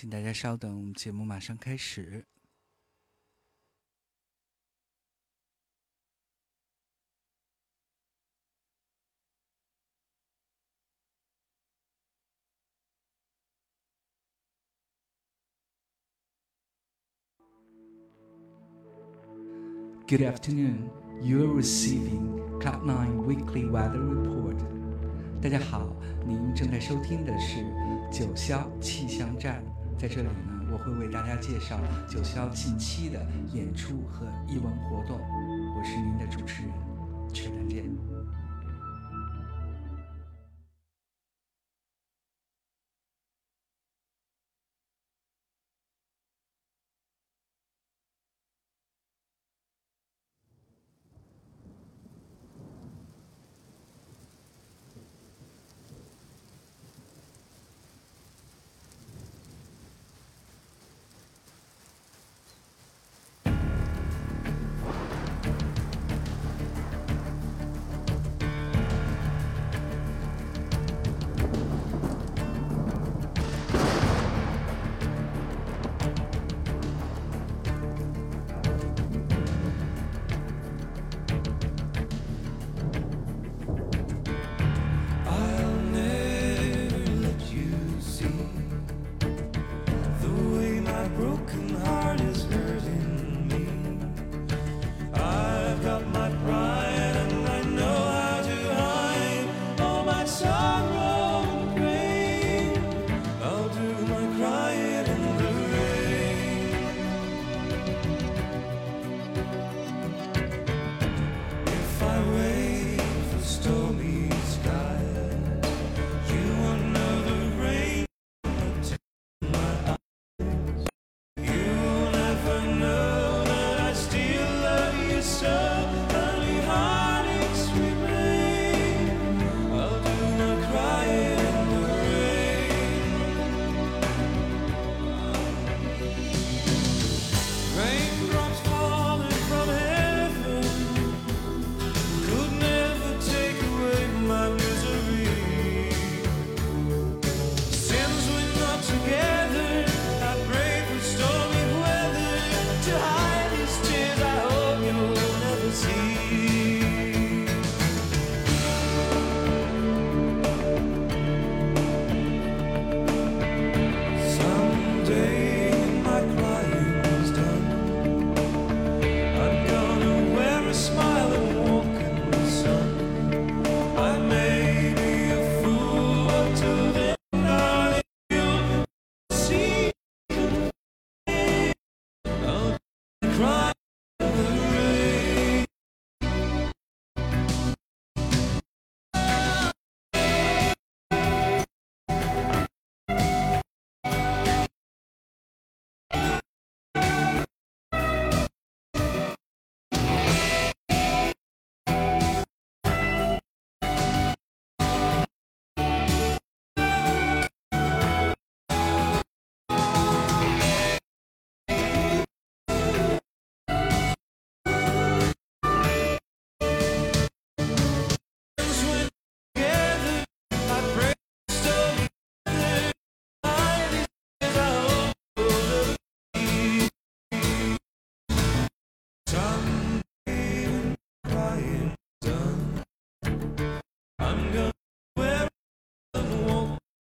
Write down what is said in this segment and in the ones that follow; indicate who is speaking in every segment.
Speaker 1: 请大家稍等，节目马上开始。Good afternoon. You are receiving Cloud Nine Weekly Weather Report. 大家好，您正在收听的是九霄气象站。在这里呢我会为大家介绍九霄近期的演出和艺文活动。我是您的主持人陈丹健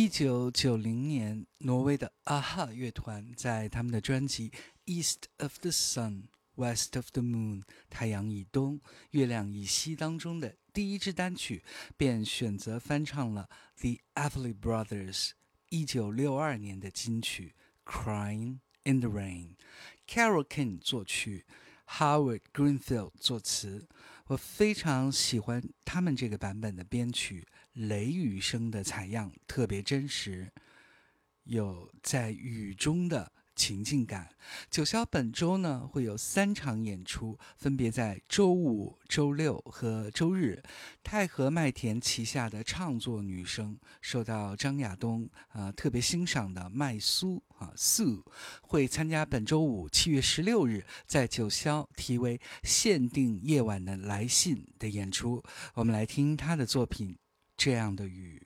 Speaker 2: 一九九零年，挪威的 A-ha 乐团在他们的专辑《East of the Sun》。West of the Moon，太阳以东，月亮以西当中的第一支单曲，便选择翻唱了 The Everly Brothers 一九六二年的金曲《Crying in the Rain》，Carol King 作曲，Howard Greenfield 作词。我非常喜欢他们这个版本的编曲，雷雨声的采样特别真实，有在雨中的。情境感。九霄本周呢会有三场演出，分别在周五、周六和周日。太和麦田旗下的唱作女声，受到张亚东啊特别欣赏的麦苏啊苏，会参加本周五七月十六日在九霄题为《限定夜晚的来信》的演出。我们来听他的作品《这样的雨》。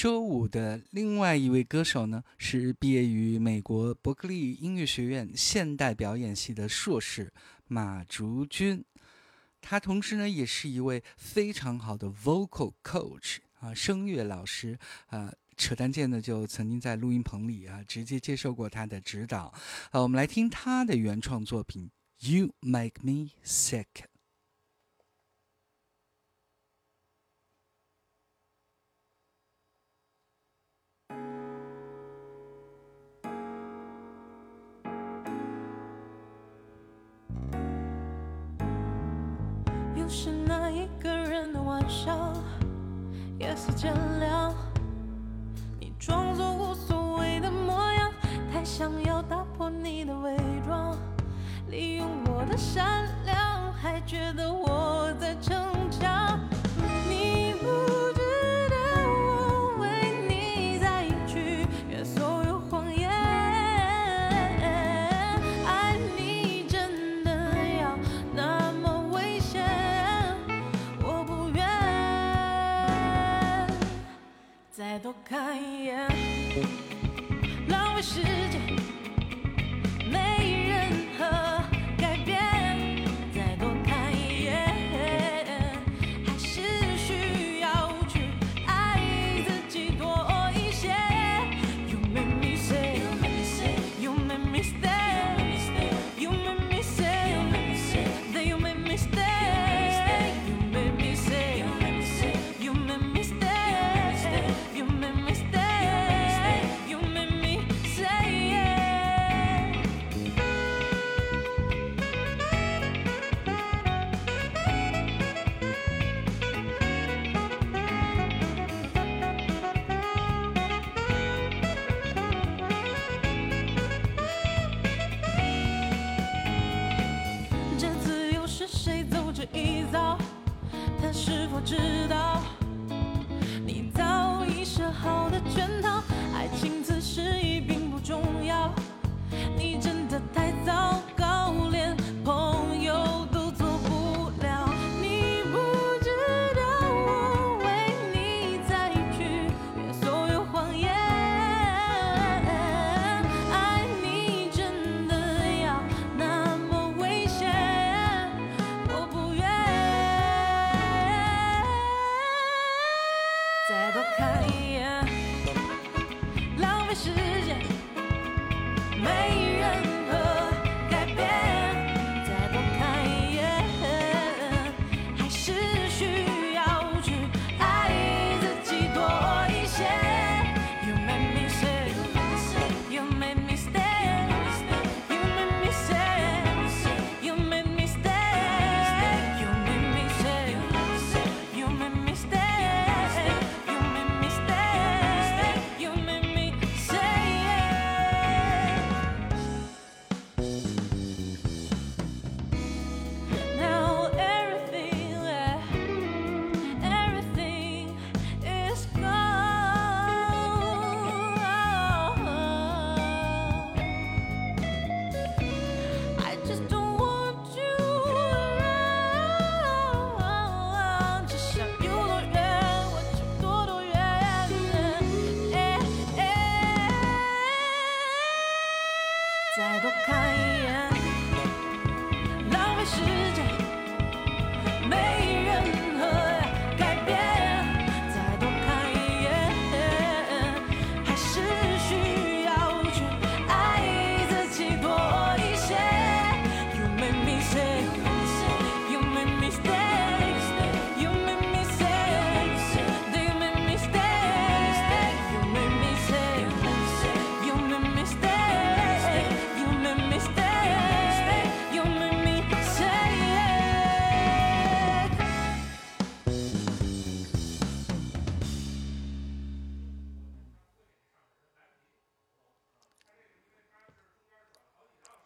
Speaker 2: 周五的另外一位歌手呢，是毕业于美国伯克利音乐学院现代表演系的硕士马竹君。他同时呢，也是一位非常好的 vocal coach 啊，声乐老师啊。扯淡见呢，就曾经在录音棚里啊，直接接受过他的指导。好，我们来听他的原创作品《You Make Me Sick》。
Speaker 3: 是那一个人的晚上，夜色渐凉，你装作无所谓的模样，太想要打破你的伪装，利用我的善良，还觉得我在逞强。再多看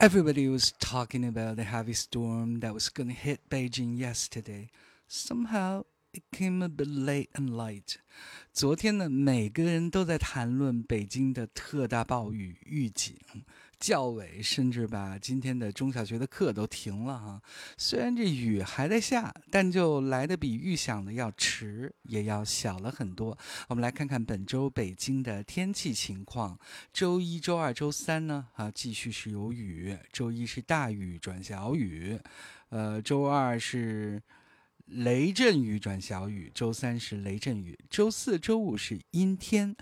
Speaker 2: Everybody was talking about the heavy storm that was going to hit Beijing yesterday. Somehow it came a bit late and light. 昨天呢，每个人都在谈论北京的特大暴雨预警， 教委甚至把今天的中小学的课都停了哈。虽然这雨还在下，但就来的比预想的要迟，也要小了很多。我们来看看本周北京的天气情况。周一周二周三呢，啊，继续是有雨。周一是大雨转小雨，呃，周二是。雷阵雨转小雨，周三是雷阵雨，周四周五是阴天，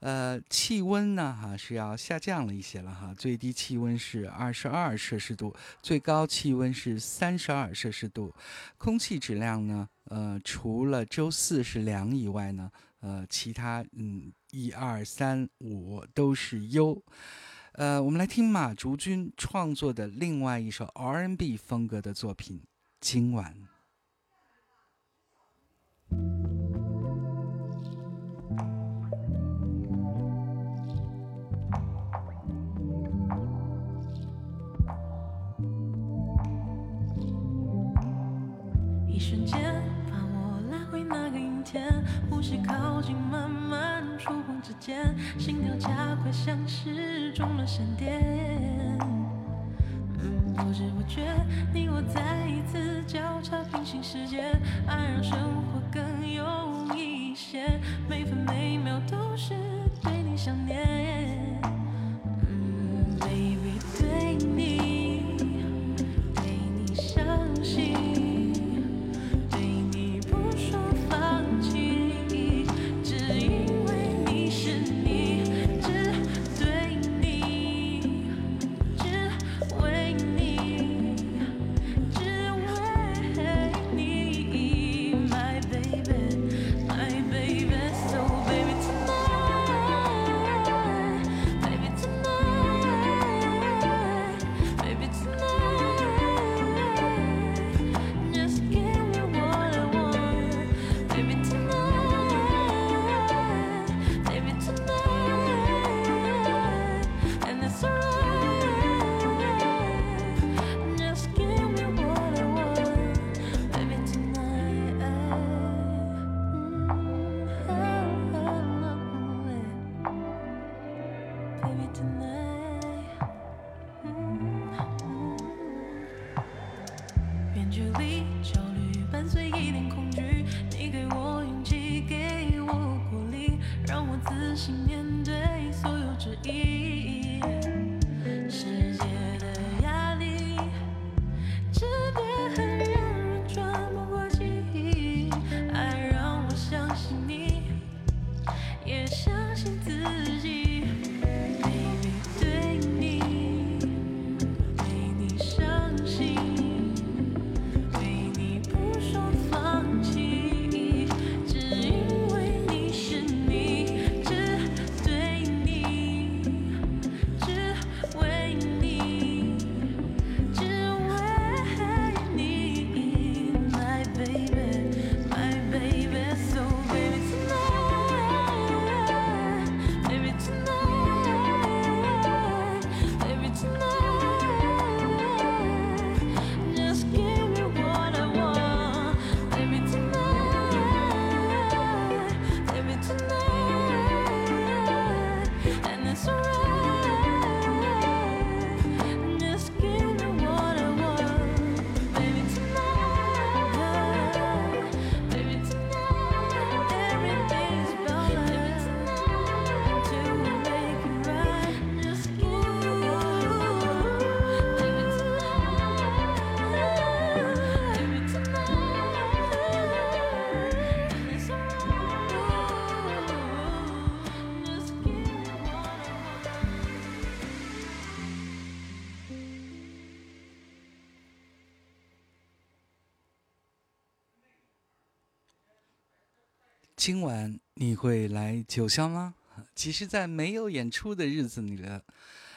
Speaker 2: 呃，气温呢哈是要下降了一些了哈，最低气温是二十二摄氏度，最高气温是三十二摄氏度，空气质量呢，呃，除了周四是良以外呢，呃，其他嗯一二三五都是优，呃，我们来听马竹君创作的另外一首 R&B 风格的作品《今晚》。
Speaker 3: 一瞬间，把我拉回那个阴天，呼吸靠近，慢慢触碰指尖，心跳加快，像是中了闪电。不知不觉，你我再一次交叉平行世界，爱让生活更有意义些，每分每秒都是对你想念。嗯，baby，对你，对你相信。
Speaker 2: 今晚你会来九霄吗？其实，在没有演出的日子里了，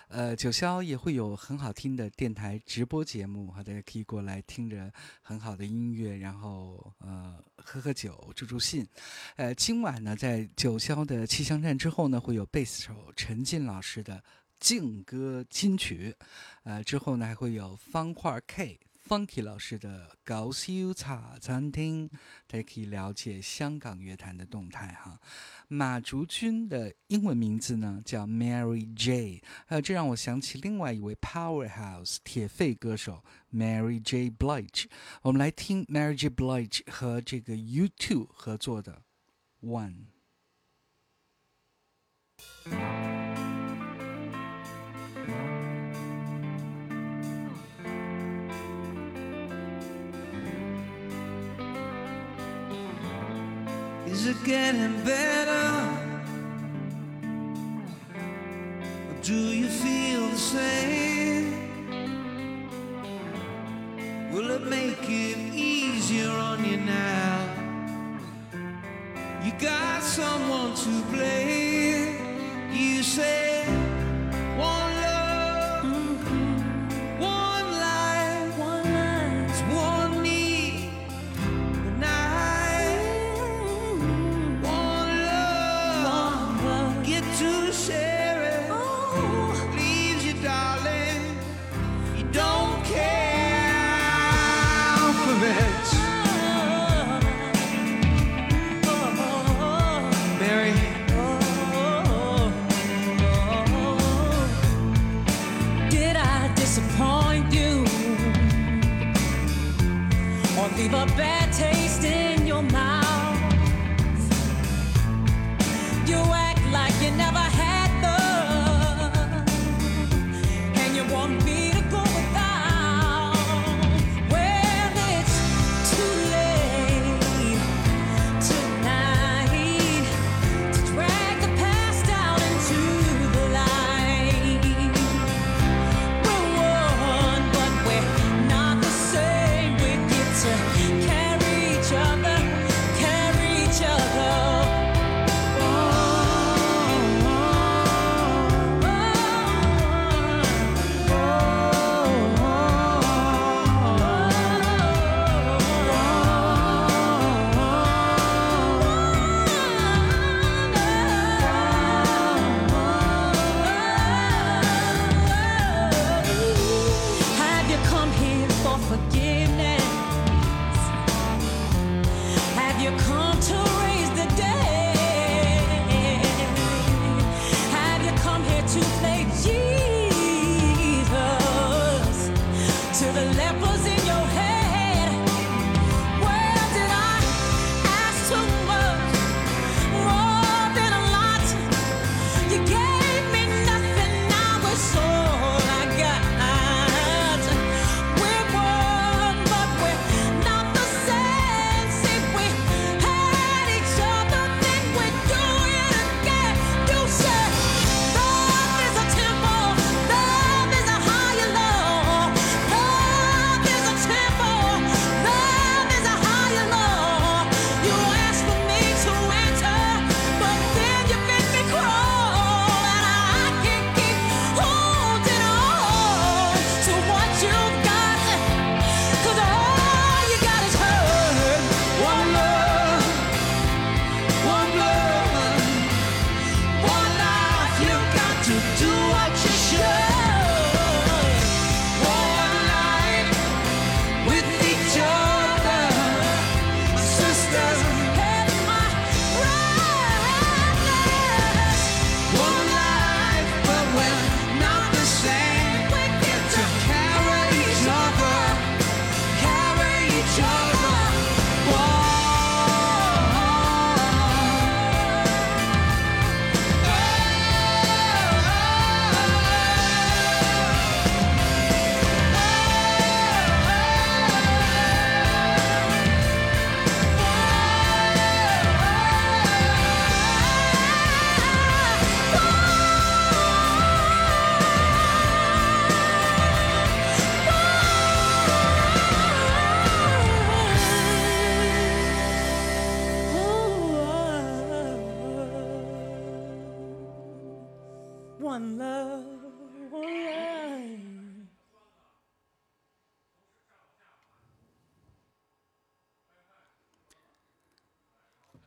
Speaker 2: 呃，九霄也会有很好听的电台直播节目哈，大家可以过来听着很好的音乐，然后呃喝喝酒、助助兴。呃，今晚呢，在九霄的气象站之后呢，会有贝斯手陈进老师的劲歌金曲，呃，之后呢还会有方块 K。Funky 老师的《搞笑茶餐厅》，大家可以了解香港乐坛的动态哈。马竹君的英文名字呢叫 Mary J，还有这让我想起另外一位 Powerhouse 铁肺歌手 Mary J Blige。我们来听 Mary J Blige 和这个 YouTube 合作的 One。
Speaker 4: Is it getting better? Or do you feel the same? Will it make it easier on you
Speaker 5: now? You got some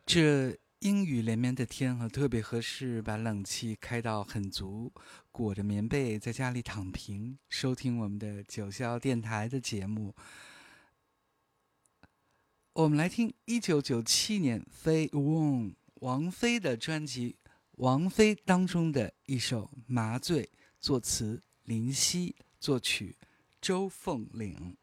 Speaker 2: 这
Speaker 6: 阴雨连绵的天啊特别合适把冷气开到很足裹着棉被在家里躺平收听我们的九霄电台的节目。我们来听一九九七年飞翁王菲的专辑王菲》当中的一首《麻醉》，作词林夕，作曲周凤岭。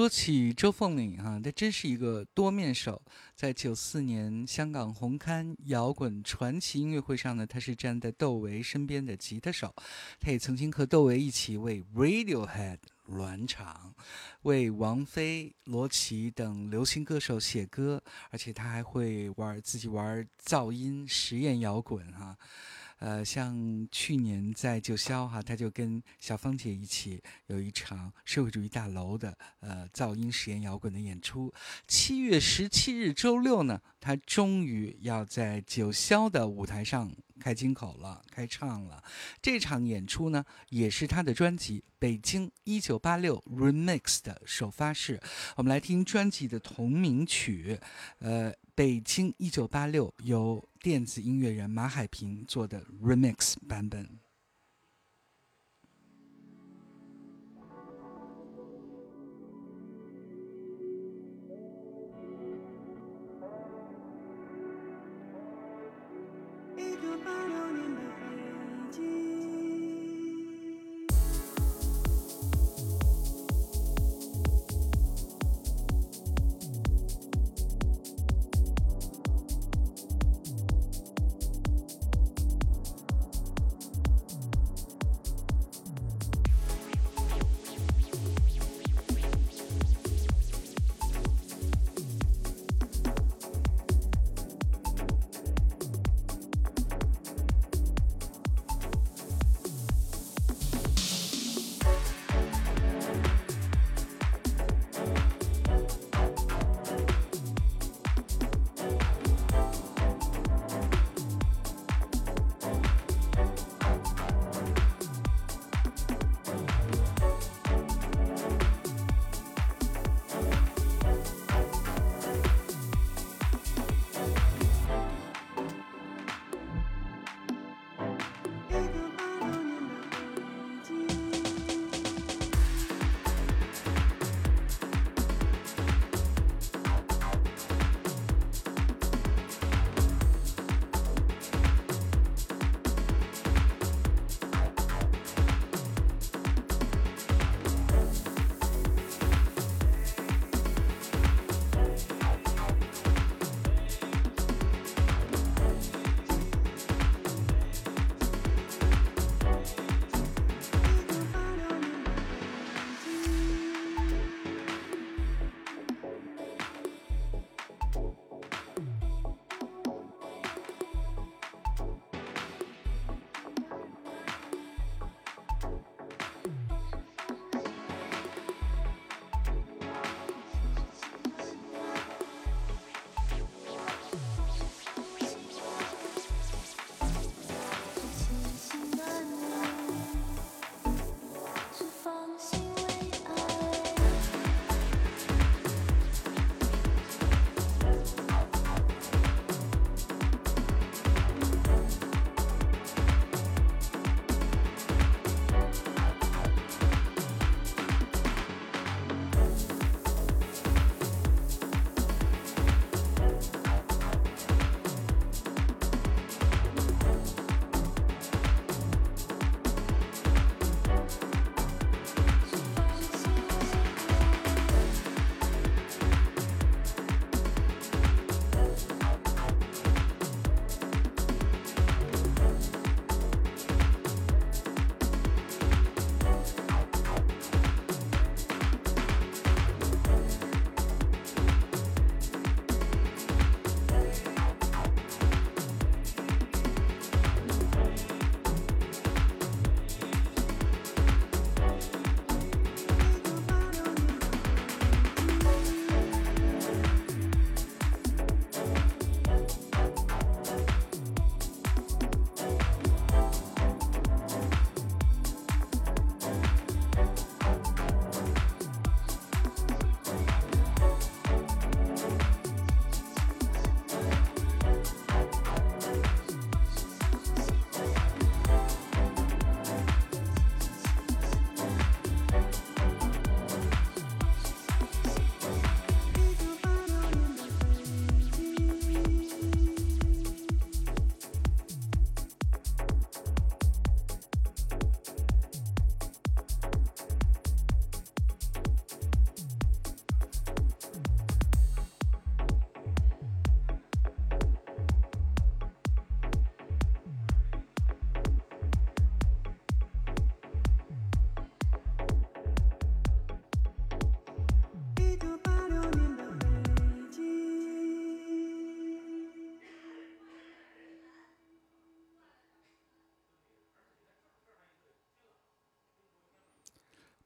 Speaker 6: 说起周凤岭哈、他真是一个多面手。在九四年香港红磡摇滚传奇音乐会上呢，他是站在窦唯身边的吉他手。他也曾经和窦唯一起为 Radiohead 暖场，为王菲、罗琦等流行歌手写歌，而且他还会玩自己玩噪音实验摇滚哈、
Speaker 2: 呃，像去年在九霄哈，他就跟小芳姐一起有一场社会主义大楼的呃噪音实验摇滚的演出。七月十七日周六呢，他终于要在九霄的舞台上开金口了，开唱了。这场演出呢，也是他的专辑《北京一九八六 Remix》的首发式。我们来听专辑的同名曲，呃。北京一九八六由电子音乐人马海平做的 remix 版本。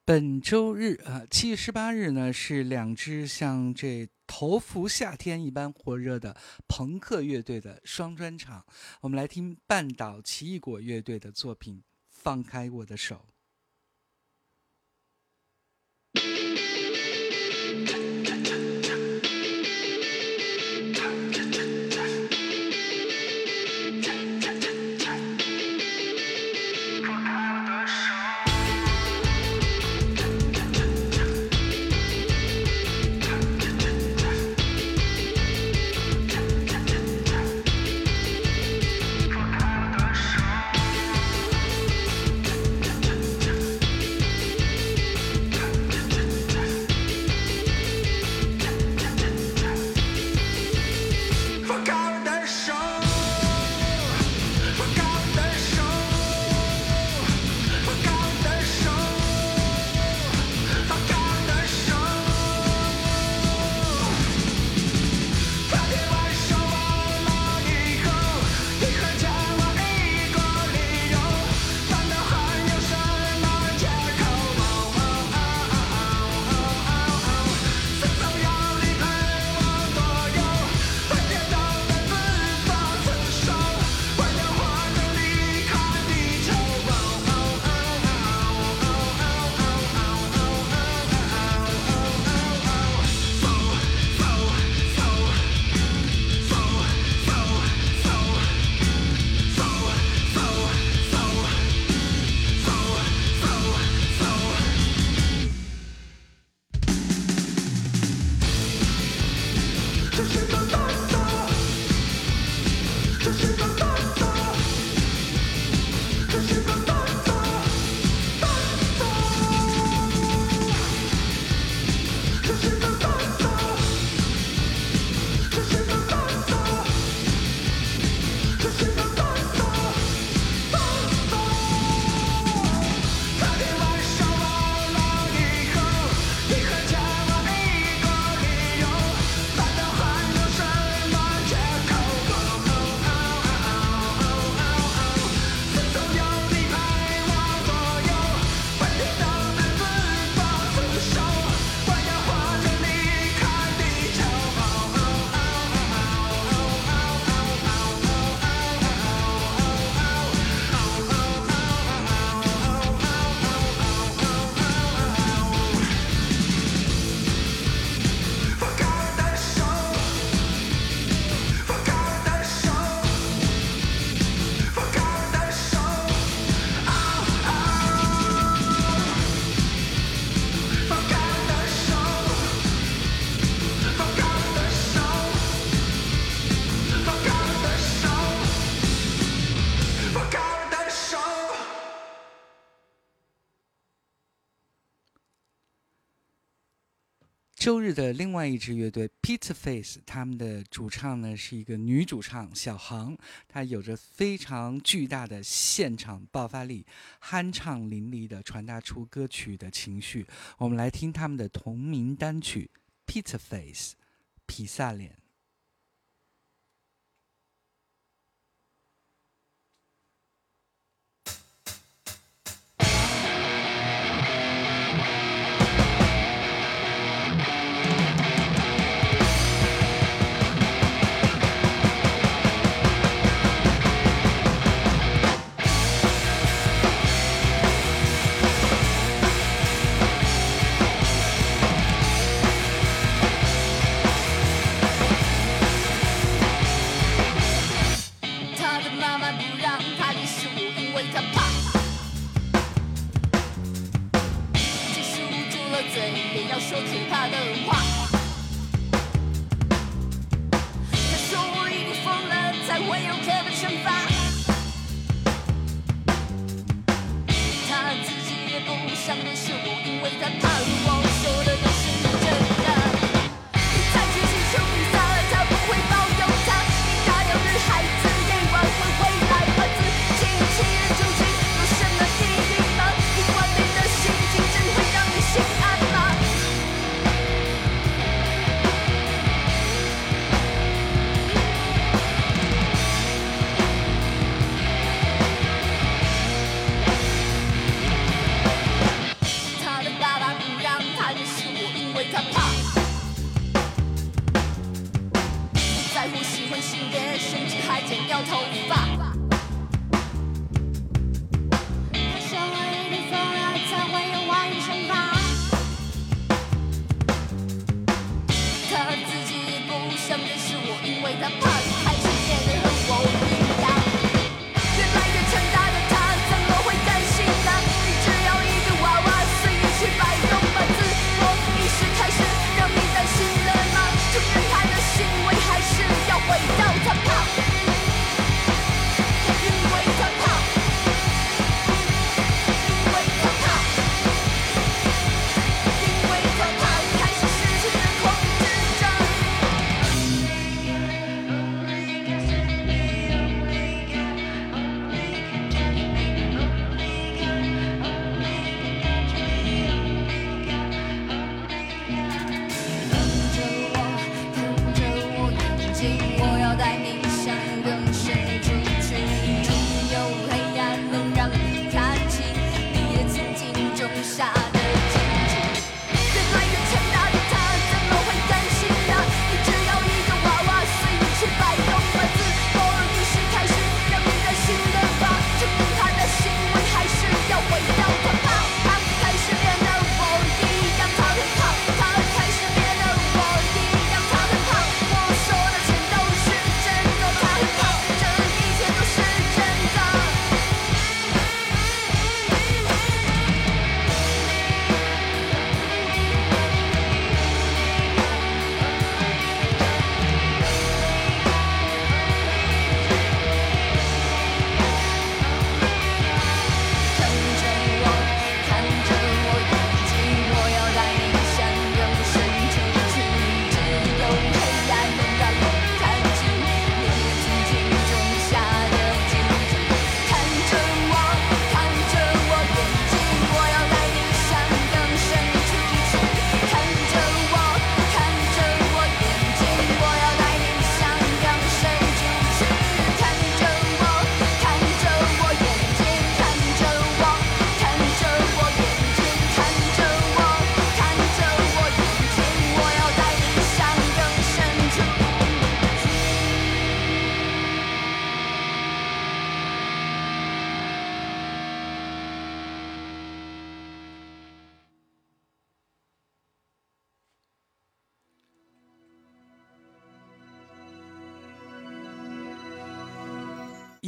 Speaker 2: 本周日啊，七月十八日呢，是两支像这头伏夏天一般火热的朋克乐队的双专场。我们来听半岛奇异果乐队的作品《放开我的手》。周日的另外一支乐队 peter face 他们的主唱呢是一个女主唱小航她有着非常巨大的现场爆发力酣畅淋漓地传达出歌曲的情绪。我们来听他们的同名单曲 peter face 皮萨脸。
Speaker 7: 说其他的。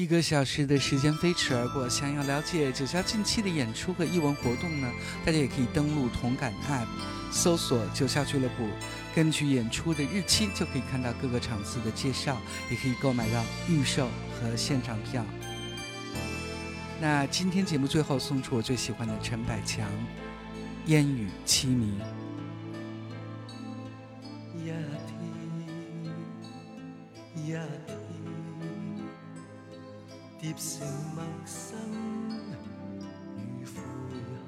Speaker 7: 一
Speaker 2: 个小时的时间飞驰而过，想要了解九霄近期的演出和艺文活动呢，大家也可以登录同感 App，搜索“九霄俱乐部”，根据演出的日期就可以看到各个场次的介绍，也可以购买到预售和现场票。那今天节目最后送出我最喜欢的陈百强《烟雨凄迷》。
Speaker 8: 一天一，疊成陌生与悔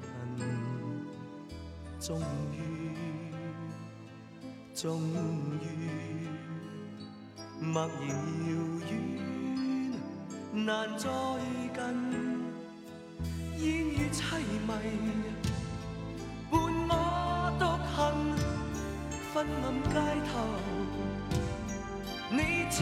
Speaker 8: 恨，终于，终于，默然遙遠，難再近，煙雨凄迷，伴我獨行。昏暗街頭，你似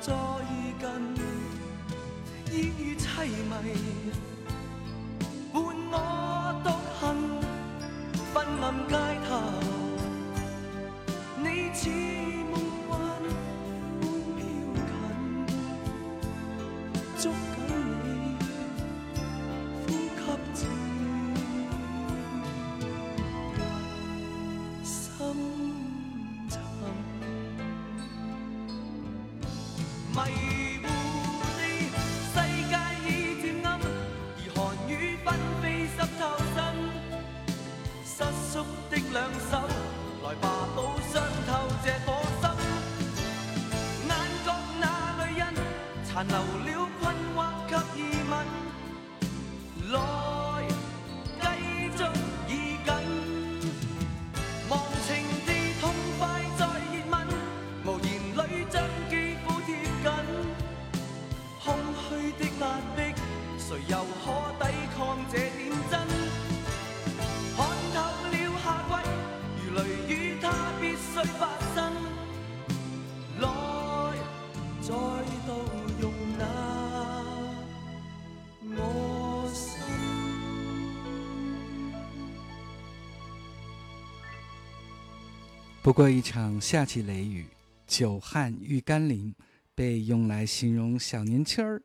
Speaker 8: 再近，烟雨凄迷，迷糊
Speaker 2: 过一场夏季雷雨，久旱遇甘霖，被用来形容小年轻儿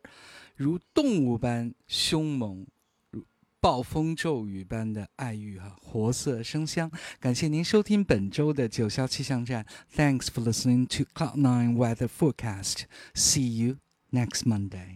Speaker 2: 如动物般凶猛，如暴风骤雨般的爱欲啊，活色生香。感谢您收听本周的九霄气象站，Thanks for listening to Cloud Nine Weather Forecast. See you next Monday.